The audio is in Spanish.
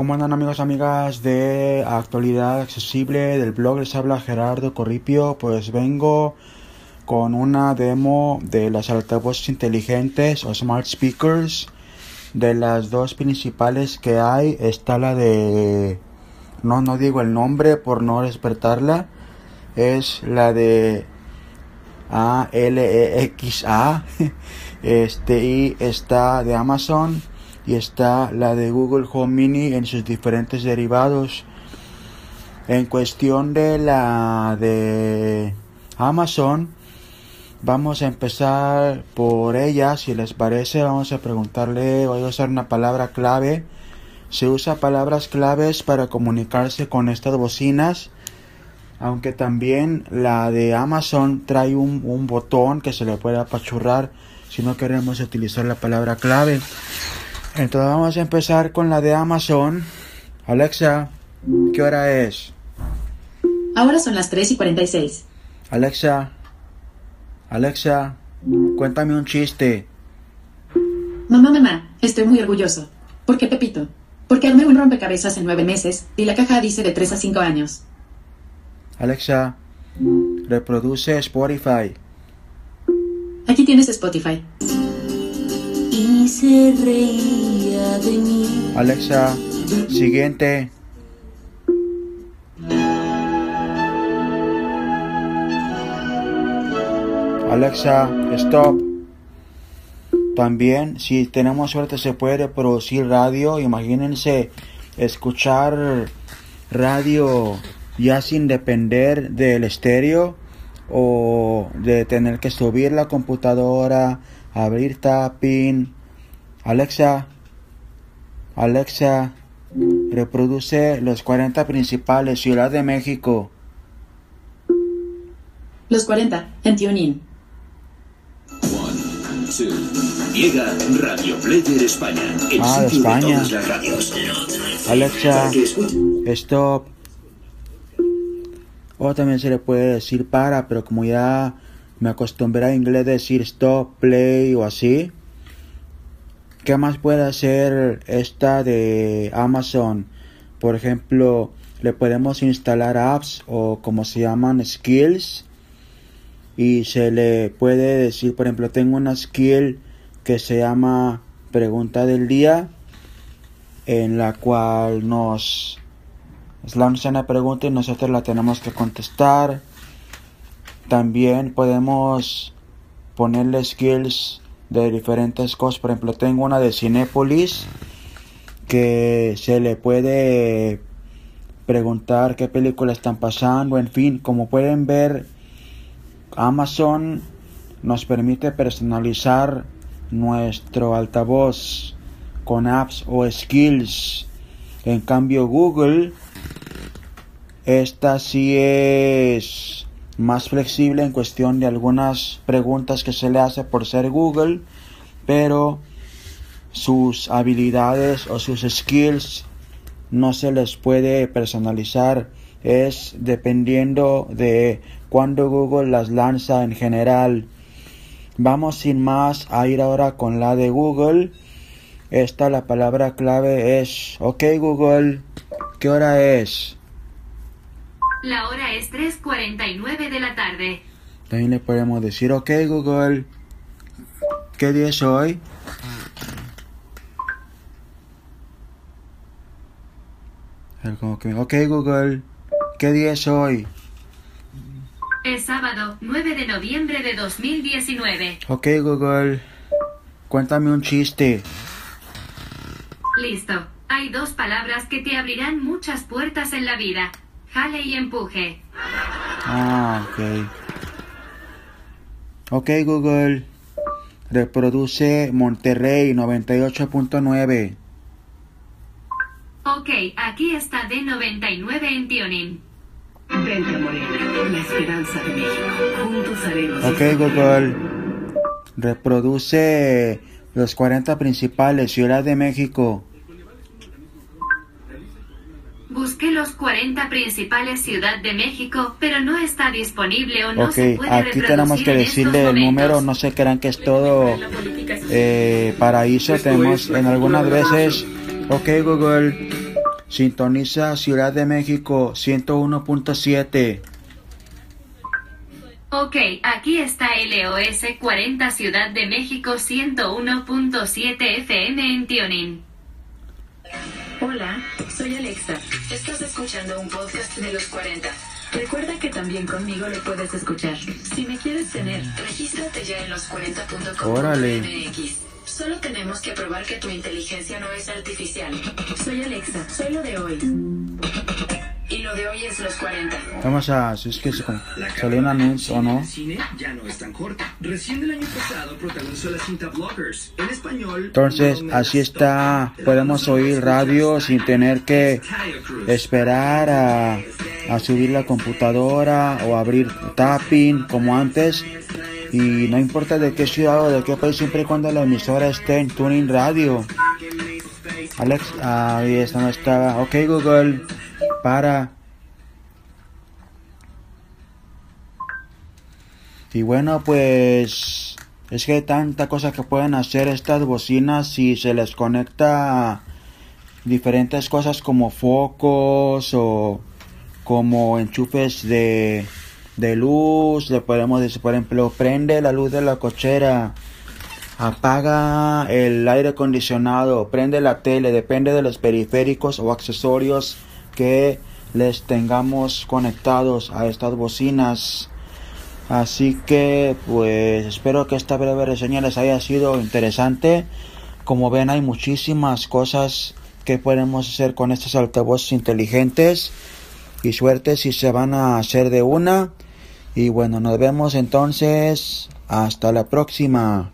¿Cómo andan amigos, amigas de actualidad accesible del blog? Les habla Gerardo Corripio. Pues vengo con una demo de las altavoces inteligentes o smart speakers. De las dos principales que hay está la de... No, no digo el nombre por no despertarla. Es la de ALEXA. Este y está de Amazon y está la de Google Home Mini en sus diferentes derivados. En cuestión de la de Amazon, vamos a empezar por ella. Si les parece, vamos a preguntarle, voy a usar una palabra clave. Se usa palabras claves para comunicarse con estas bocinas. Aunque también la de Amazon trae un, un botón que se le puede apachurrar si no queremos utilizar la palabra clave. Entonces vamos a empezar con la de Amazon. Alexa, ¿qué hora es? Ahora son las 3 y 46. Alexa, Alexa, cuéntame un chiste. Mamá, mamá, estoy muy orgulloso. ¿Por qué, Pepito? Porque armé un rompecabezas en nueve meses y la caja dice de 3 a 5 años. Alexa, reproduce Spotify. Aquí tienes Spotify. Se reía de mí. Alexa, siguiente. Alexa, stop. También, si tenemos suerte, se puede producir radio. Imagínense escuchar radio ya sin depender del estéreo o de tener que subir la computadora, abrir tapping. Alexa, Alexa, reproduce los 40 principales Ciudad de México. Los 40 en TuneIn. Llega Radio Player España. El Ah, de sitio España. todas las radios. Alexa, stop. O también se le puede decir para, pero como ya me acostumbré a inglés decir stop, play o así. ¿Qué más puede hacer esta de Amazon? Por ejemplo, le podemos instalar apps o como se llaman skills. Y se le puede decir, por ejemplo, tengo una skill que se llama pregunta del día en la cual nos lanza una pregunta y nosotros la tenemos que contestar. También podemos ponerle skills de diferentes cosas. Por ejemplo, tengo una de Cinépolis que se le puede preguntar qué películas están pasando. En fin, como pueden ver, Amazon nos permite personalizar nuestro altavoz con apps o skills. En cambio Google, esta sí es más flexible en cuestión de algunas preguntas que se le hace por ser Google, pero sus habilidades o sus skills no se les puede personalizar. Es dependiendo de cuando Google las lanza en general. Vamos sin más a ir ahora con la de Google. Esta la palabra clave es OK Google. ¿Qué hora es? La hora es 3.49 de la tarde. También le podemos decir OK Google. ¿Qué día es hoy? Como que, OK Google. ¿Qué día es hoy? Es sábado 9 de noviembre de 2019. OK Google. Cuéntame un chiste. Listo. Hay dos palabras que te abrirán muchas puertas en la vida. Jale y empuje. Ah, ok. Ok Google. Reproduce Monterrey 98.9. Ok, aquí está D99 en Tuning. Vente, Morena, la esperanza de México. Juntos haremos. Ok Google. Reproduce los 40 principales Ciudad de México. Los 40 principales Ciudad de México, pero no está disponible o no se Ok, puede aquí tenemos que decirle el número. No se crean que es todo eh, paraíso. Tenemos en algunas veces. Ok Google. Sintoniza Ciudad de México 101.7. Ok, aquí está LOS 40 Ciudad de México 101.7 FM en Tionin. Hola, soy Alexa. Estás escuchando un podcast de los 40. Recuerda que también conmigo lo puedes escuchar. Si me quieres tener, regístrate ya en los40.com. Órale. Solo tenemos que probar que tu inteligencia no es artificial. Soy Alexa, soy lo de hoy. Y lo de hoy es los 40. Vamos a, si es que se- salió un anuncio o no. El cine ya no es tan corta. Recién el año pasado protagonizó la cinta Blockers. En español. Entonces, así está, podemos oír radio sin tener que esperar a, a subir la computadora o abrir tapping como antes. Y no importa de qué ciudad o de qué país, siempre y cuando la emisora esté en Tuning Radio. Alex, ahí está, no estaba. Ok, Google, para. Y bueno, pues es que hay tanta cosa que pueden hacer estas bocinas si se les conecta diferentes cosas como focos o como enchufes de, de luz. Le podemos decir, por ejemplo, prende la luz de la cochera, apaga el aire acondicionado, prende la tele, depende de los periféricos o accesorios que les tengamos conectados a estas bocinas. Así que pues espero que esta breve reseña les haya sido interesante. Como ven hay muchísimas cosas que podemos hacer con estos altavoces inteligentes y suerte si se van a hacer de una. Y bueno, nos vemos entonces. Hasta la próxima.